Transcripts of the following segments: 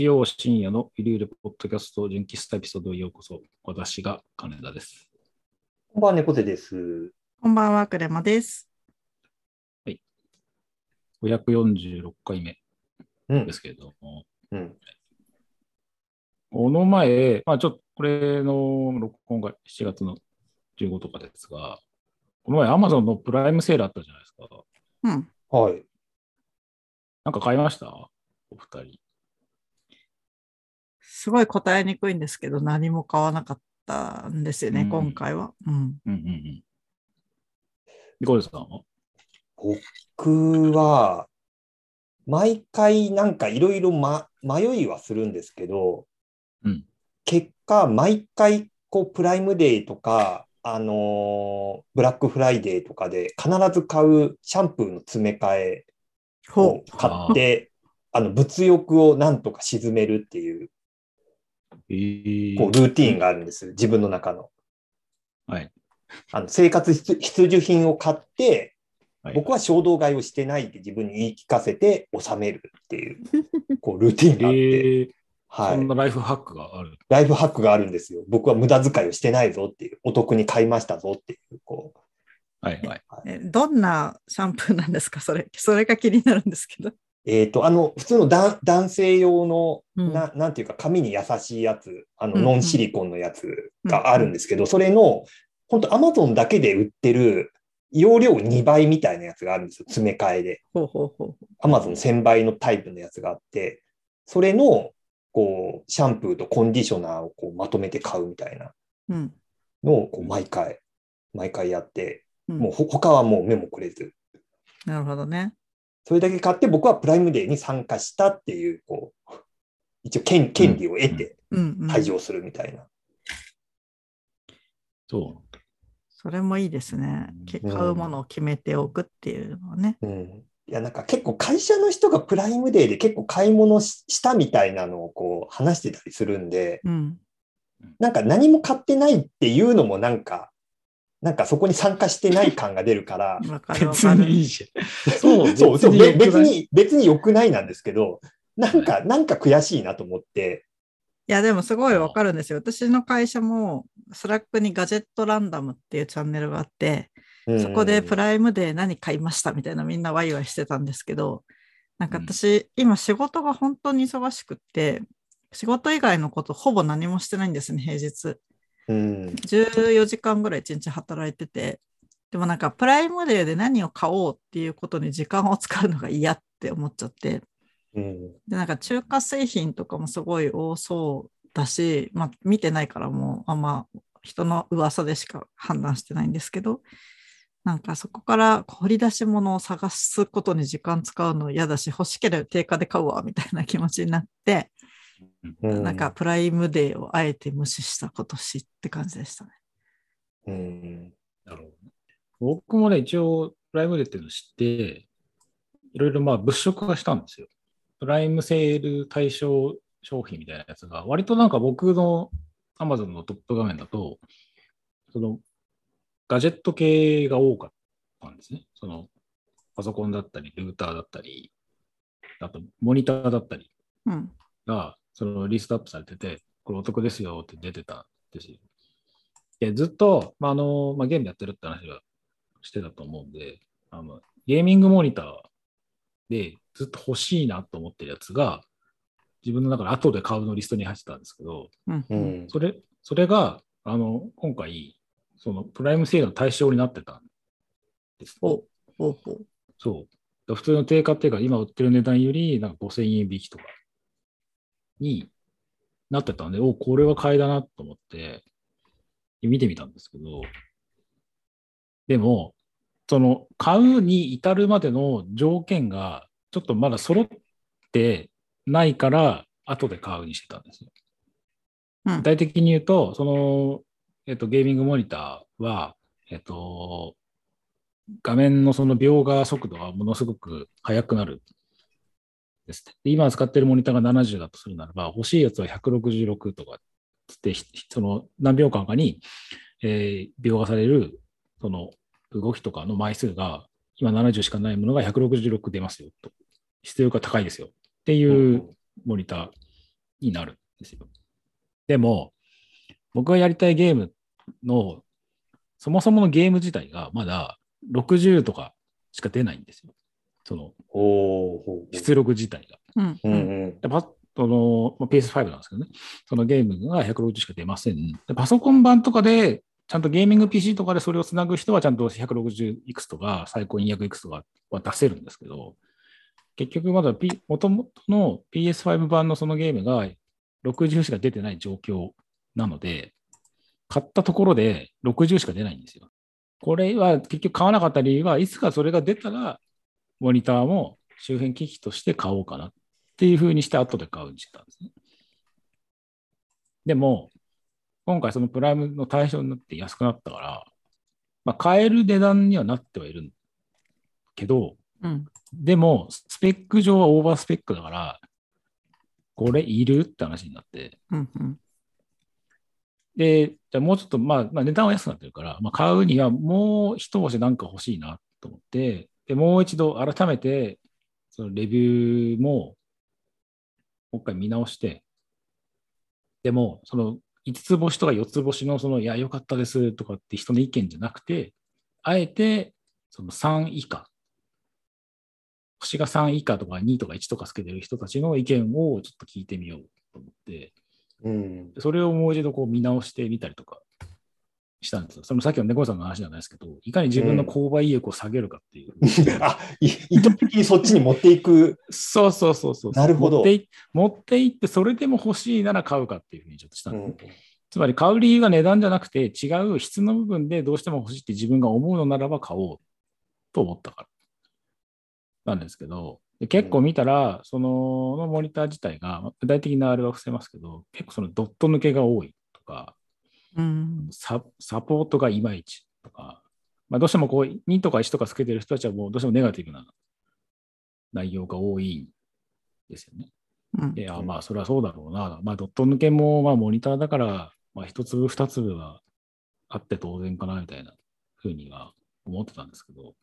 日曜深夜のゆるゆるポッドキャスト純喫茶エピソードへようこそ。私が金田です。こんばんは、猫背です。こんばんは、クレマです。546回目うんで。すけれども、うん。この前、まあちょっとこれの録音が7月の15とかですが、この前 Amazon のプライムセールあったじゃないですか。うん。はい。なんか買いました？お二人。すごい答えにくいんですけど、何も買わなかったんですよね、うん今回は。うん。うんうんうん。ニコルさんは？僕は、毎回なんかいろいろま迷いはするんですけど、うん結果、毎回こうプライムデーとか、あのーブラックフライデーとかで必ず買うシャンプーの詰め替えをほ買って、あの物欲をなんとか沈めるっていうえーこうルーティーンがあるんです、自分の中の。はい。あの生活必必需品を買って、はい僕は衝動買いをしてないって自分に言い聞かせて収めるっていう、こうルーティンがあって、えーはい。そんなライフハックがある。ライフハックがあるんですよ。僕は無駄遣いをしてないぞっていう、お得に買いましたぞっていう、こはいはい。う。えどんなシャンプーなんですか？それ。それが気になるんですけど。えっ、と、あの、普通のだ男性用の、うんななんていうか、髪に優しいやつ、あの、ノンシリコンのやつがあるんですけど、それの、本当アマゾンだけで売ってる、容量2倍みたいなやつがあるんですよ。詰め替えで。アマゾン1000倍のタイプのやつがあって、それの、こう、シャンプーとコンディショナーをこうまとめて買うみたいなうん。のを、こう、毎回、毎回やって、うんもうほ他はもう目もくれず、なるほどね。それだけ買って僕はプライムデーに参加したっていう、こう、一応権権利を得て。退場するみたいな。そう。それもいいですね。買うものを決めておくっていうのはね。うん。いや、なんか結構会社の人がプライムデーで結構買い物ししたみたいなのをこう話してたりするんで、うん。なんか何も買ってないっていうのもなんか、なんかそこに参加してない感が出るから、別。にいいじゃん。そう、そう、そうべ良くない別に、別に良くないなんですけど、なんか、なんか悔しいなと思って、いや、でもすごいわかるんですよ。私の会社も、スラックにガジェットランダムっていうチャンネルがあって、うんそこでプライムデー何買いましたみたいなみんなワイワイしてたんですけど、なんか私、今仕事が本当に忙しくって、仕事以外のことほぼ何もしてないんですね、平日。うん、14時間ぐらい1日働いてて、でもなんかプライムデーで何を買おうっていうことに時間を使うのが嫌って思っちゃって、うん、で、なんか中華製品とかもすごい多そうだし、まあ見てないからもうあんま人の噂でしか判断してないんですけど、なんかそこから掘り出し物を探すことに時間使うの嫌だし、欲しければ定価で買うわみたいな気持ちになって、うんなんか、プライムデーをあえて無視した今年って感じでしたね。うん、なるほどね僕もね、一応、プライムデーっていうのを知って、いろいろまあ物色がしたんですよ。プライムセール対象商品みたいなやつが、割となんか僕の Amazon のトップ画面だと、そのガジェット系が多かったんですね。そのパソコンだったり、ルーターだったり、あとモニターだったりうん。が、そのリストアップされてて、これお得ですよって出てたんですよ。で、ずっと、まあ、あの、まあ、ゲームやってるって話はしてたと思うんで、あのゲーミングモニターでずっと欲しいなと思ってるやつが、自分の中で後で買うのリストに入ってたんですけど、うん。う。ん、それ、それが、あの、今回、そのプライムセールの対象になってたんです。ほうほうほう。そう。普通の定価っていうか、今売ってる値段より、なんか5000円引きとかになってたんで、おこれは買いだなと思って、見てみたんですけど、でも、その、買うに至るまでの条件が、ちょっとまだ揃ってないから、後で買うにしてたんですよ。うん具体的に言うと、その、えっと、ゲーミングモニターは、えっと、画面のその描画速度がものすごく速くなるです今使ってるモニターが70だとするならば、欲しいやつは166とかつって、ひその何秒間かに、えー描画されるその動きとかの枚数が、今70しかないものが166出ますよと。質量が高いですよっていうモニターになるんですよ。でも、僕がやりたいゲームの、そもそものゲーム自体がまだ60とかしか出ないんですよ。その出力自体が。うんうんうん。でパそのまあ PS5 なんですけどね、そのゲームが160しか出ません。でパソコン版とかで、ちゃんとゲーミング PC とかでそれをつなぐ人はちゃんと160いくつとか最高200いくつとかは出せるんですけど、結局まだ、P、元々の PS5 版のそのゲームが60しか出てない状況なので、買ったところで60しか出ないんですよ。これは結局買わなかった理由は、いつかそれが出たら、モニターも周辺機器として買おうかなっていうふうにして後で買うようにしてたんですね。でも、今回そのプライムの対象になって安くなったから、まあ、買える値段にはなってはいるけど、うん。でも、スペック上はオーバースペックだから、これいるって話になって、うんうん。で、じゃあもうちょっと、まあ、まあ、値段は安くなってるから、まあ、買うにはもう一押しなんか欲しいなと思って、で、もう一度改めて、そのレビューも、もう一回見直して、でも、その5つ星とか4つ星の、その、いや、良かったですとかって人の意見じゃなくて、あえて、その3以下、星が3以下とか2とか1とかつけてる人たちの意見をちょっと聞いてみようと思って、うん。それをもう一度こう見直してみたりとかしたんですよ。そのさっきの猫さんの話じゃないですけど、いかに自分の購買意欲を下げるかっていう。あ、い意図的にそっちに持っていく。そうそうそうそう。なるほど持ってい持っていって、それでも欲しいなら買うかっていうふうにちょっとしたんうです、んつまり買う理由が値段じゃなくて、違う質の部分でどうしても欲しいって自分が思うのならば買おうと思ったから。なんですけど、で結構見たら、そののモニター自体が、まあ具体的なあれは伏せますけど、結構そのドット抜けが多いとか、うんササポートがいまいちとか、まあ、どうしてもこう2とか1とかつけてる人たちはもうどうしてもネガティブな内容が多いんですよね。うんで、あまあそれはそうだろうな。まあドット抜けもまあモニターだから、まあ一粒二粒はあって当然かなみたいなふうには思ってたんですけど、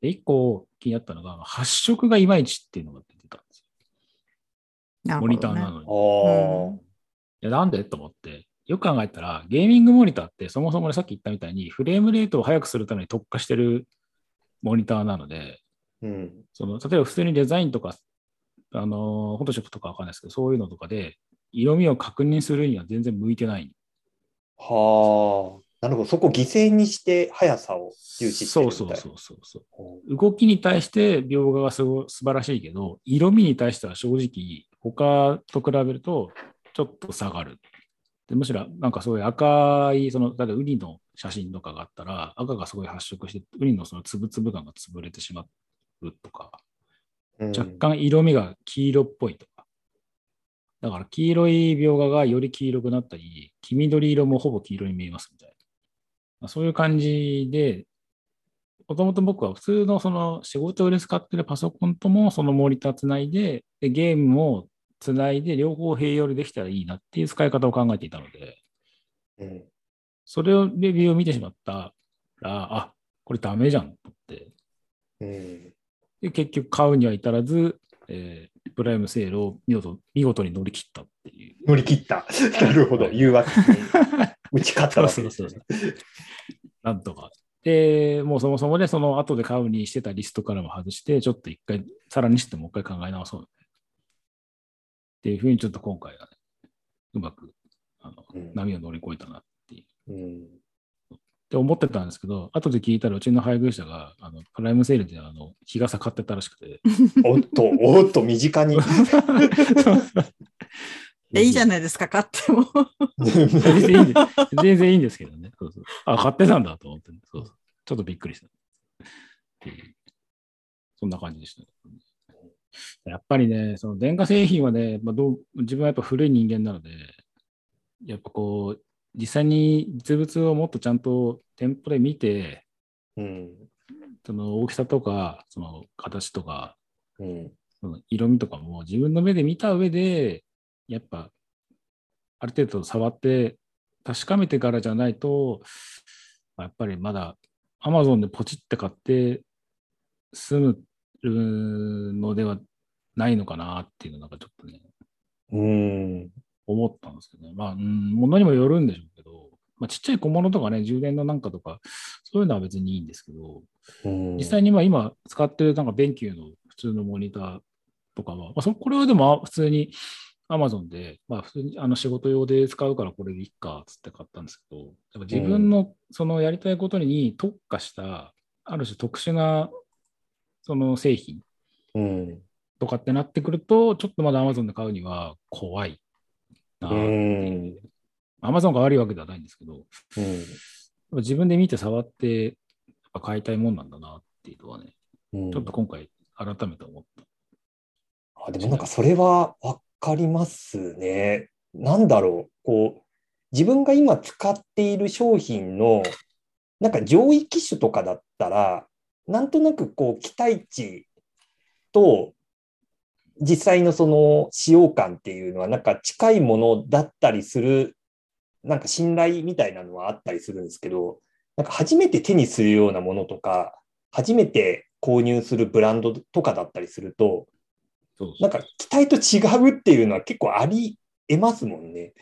で一個気になったのが発色がいまいちっていうのが出てたんですよ。ねニターなのに。ああ。いや、なんで？と思って、よく考えたら、ゲーミングモニターってそもそもねさっき言ったみたいに、フレームレートを速くするために特化してるモニターなので、うん。その例えば普通にデザインとか、あの、フォトショップとかわかんないですけど、そういうのとかで、色味を確認するには全然向いてない。はあ。なるほど。そこ犠牲にして速さを重視してそうるみたいそうそうそうそう。ほ動きに対して描画がすご素晴らしいけど、色味に対しては正直、他と比べるとちょっと下がる。でむしろ、なんかそういう赤い、その、例えばウニの写真とかがあったら、赤がすごい発色して、ウニのそのつぶつぶ感が潰れてしまうとか、う。うん若干色味が黄色っぽいとか。だから黄色い描画がより黄色くなったり、黄緑色もほぼ黄色に見えますみたいな。そういう感じで、もともと僕は普通のその仕事で使ってるパソコンともそのモニターつないで、でゲームもつないで両方併用でできたらいいなっていう使い方を考えていたので、うんそれをレビューを見てしまったら、あ、これダメじゃんと思って、うん。で結局買うには至らず、えープライムセールを見事見事に乗り切ったっていう。乗り切った。なるほど。誘惑に 打ち勝ったわけですねそうそうそうなんとか。で、もうそもそもね、その後で買うにしてたリストからも外して、ちょっと一回、さらにしてもう一回考え直そう、ね。っていうふうにちょっと今回はね、うまくあのうん波を乗り越えたなっていう。うんって思ってたんですけど、後で聞いたらうちの配偶者が、あのプライムセールであの日傘買ってたらしくて。おっと、おっと、身近に。えいいじゃないですか、買っても。全然いいんです。全然いいんですけどね。そうそうあ、買ってたんだと思って、ね、そうそう。ちょっとびっくりした。そんな感じでした、やっぱりね、その電化製品はね、まあ、どう自分はやっぱ古い人間なので、やっぱこう、実際に実物をもっとちゃんと店舗で見て、うん。その大きさとか、その形とか、うん。その色味とかも自分の目で見た上で、やっぱ、ある程度触って確かめてからじゃないと、やっぱりまだ Amazon でポチって買って済むのではないのかなっていうのがちょっとね、うん。思ったんですけどね。まあ、うん、物にもよるんでしょうけど、まあ、ちっちゃい小物とかね、充電のなんかとか、そういうのは別にいいんですけど、うん実際にまあ今使ってるなんかベンキューの普通のモニターとかは、まあ、そこれはでも普通に Amazon で、まあ普通にあの仕事用で使うからこれでいいかっつって買ったんですけど、やっぱ自分のそのやりたいことに特化した、ある種特殊なその製品うん。とかってなってくると、ちょっとまだ Amazon で買うには怖いなっていう。Amazon が悪いわけではないんですけど、うん。ぱ自分で見て触って、買いたいもんなんだなっていうのはね、うんちょっと今回改めて思った。あでもなんかそれはわかりますね。なんだろう。こう、自分が今使っている商品の、なんか上位機種とかだったら、なんとなくこう、期待値と、実際のその使用感っていうのは、なんか近いものだったりする、なんか信頼みたいなのはあったりするんですけど、なんか初めて手にするようなものとか、初めて購入するブランドとかだったりすると、なんか期待と違うっていうのは結構ありえますもんね。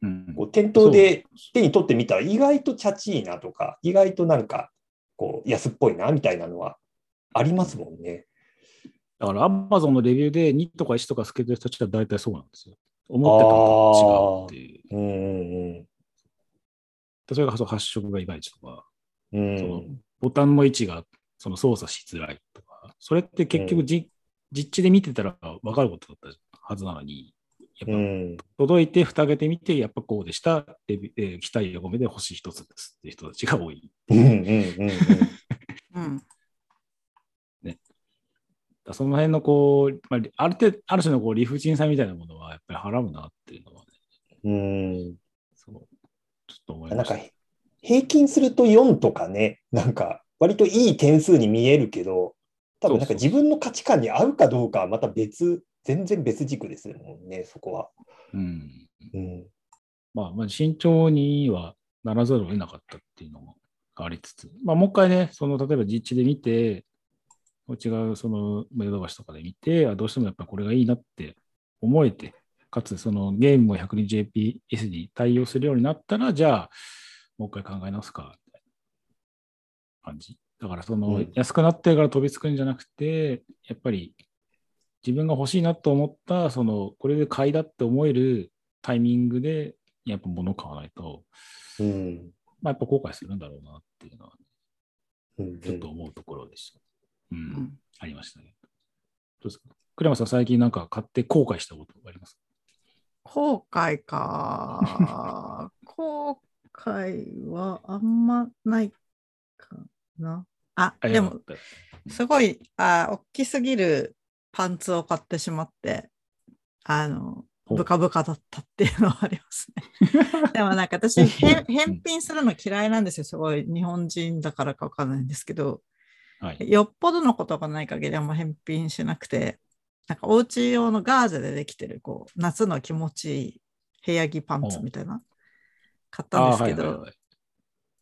うん。こう店頭で手に取ってみたら意外とチャチいなとか、意外となんかこう安っぽいなみたいなのはありますもんね。だから Amazon のレビューで2とか1とかつけてる人たちは大体そうなんですよ。思ってたのと違うっていう。うんうんそれが発色がいまいちとか、うん。うそのんボタンの位置がその操作しづらいとか、それって結局じ、実地で見てたら分かることだったはずなのに、やっぱうん。届いて蓋開けてみて、やっぱこうでした、レビえー期待を込めて星一つですっていう人たちが多い。うんうんうんうん。だからその辺のこう、まあ、ある程度、ある種のこう理不尽さみたいなものはやっぱり払うなっていうのはね、うん。そう。ちょっと思いなんか。平均すると4とかね、なんか割といい点数に見えるけど、多分なんか自分の価値観に合うかどうかはまた別、全然別軸ですもんね、そこは。うん。うんまあ、まあ、慎重にはならざるを得なかったっていうのもありつつ、まあ、もう一回ね、その、例えば実地で見て、違う、その、ヨドバシとかで見て、あどうしてもやっぱこれがいいなって思えて、かつ、そのゲームも 120fps に対応するようになったら、じゃあ、もう一回考え直すか、みたいな感じ。だから、その、うん安くなってるから飛びつくんじゃなくて、やっぱり、自分が欲しいなと思った、その、これで買いだって思えるタイミングで、やっぱ物を買わないと、うんまあ、やっぱ後悔するんだろうなっていうのは、うんちょっと思うところでした。うん、うんありましたね。どうですか？栗山さん、最近なんか買って後悔したことあります後悔か。後悔はあんまないかな。あ、あでも、すごい、あ、大きすぎるパンツを買ってしまって、あの、ブカブカだったっていうのはありますね。でもなんか私、返返品するの嫌いなんですよ。すごい日本人だからかわかんないんですけど、はい。よっぽどのことがない限りあんま返品しなくて、なんかお家用のガーゼでできてる、こう、夏の気持ちいい部屋着パンツみたいな、買ったんですけど、はいはいはい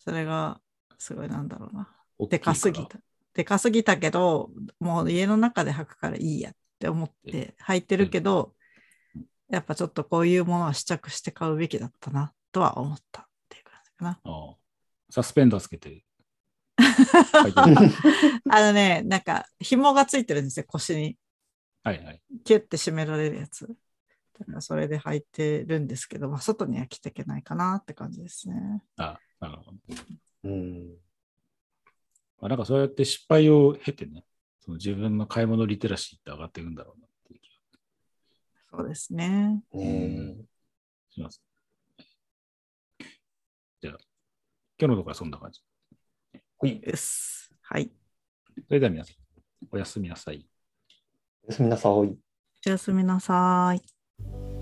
それがすごいなんだろうな。でかすぎた。でかすぎたけど、もう家の中で履くからいいやって思って履いてるけど、やっぱちょっとこういうものは試着して買うべきだったなとは思ったっていう感じかな。あーサスペンダーつけて。は いあのね、なんか紐がついてるんですよ、腰に。はいはい。キュッて締められるやつ。だからそれで履いてるんですけど、まあ、外には着ていけないかなって感じですね。あなるほど。うんまあ、なんかそうやって失敗を経てね、その自分の買い物リテラシーって上がっていくんだろうなっていう気そうですね。うんがします。じゃあ、今日のところはそんな感じ。ほいです。はい。それでは皆さん、おやすみなさい。おやすみなさい。おやすみなさい。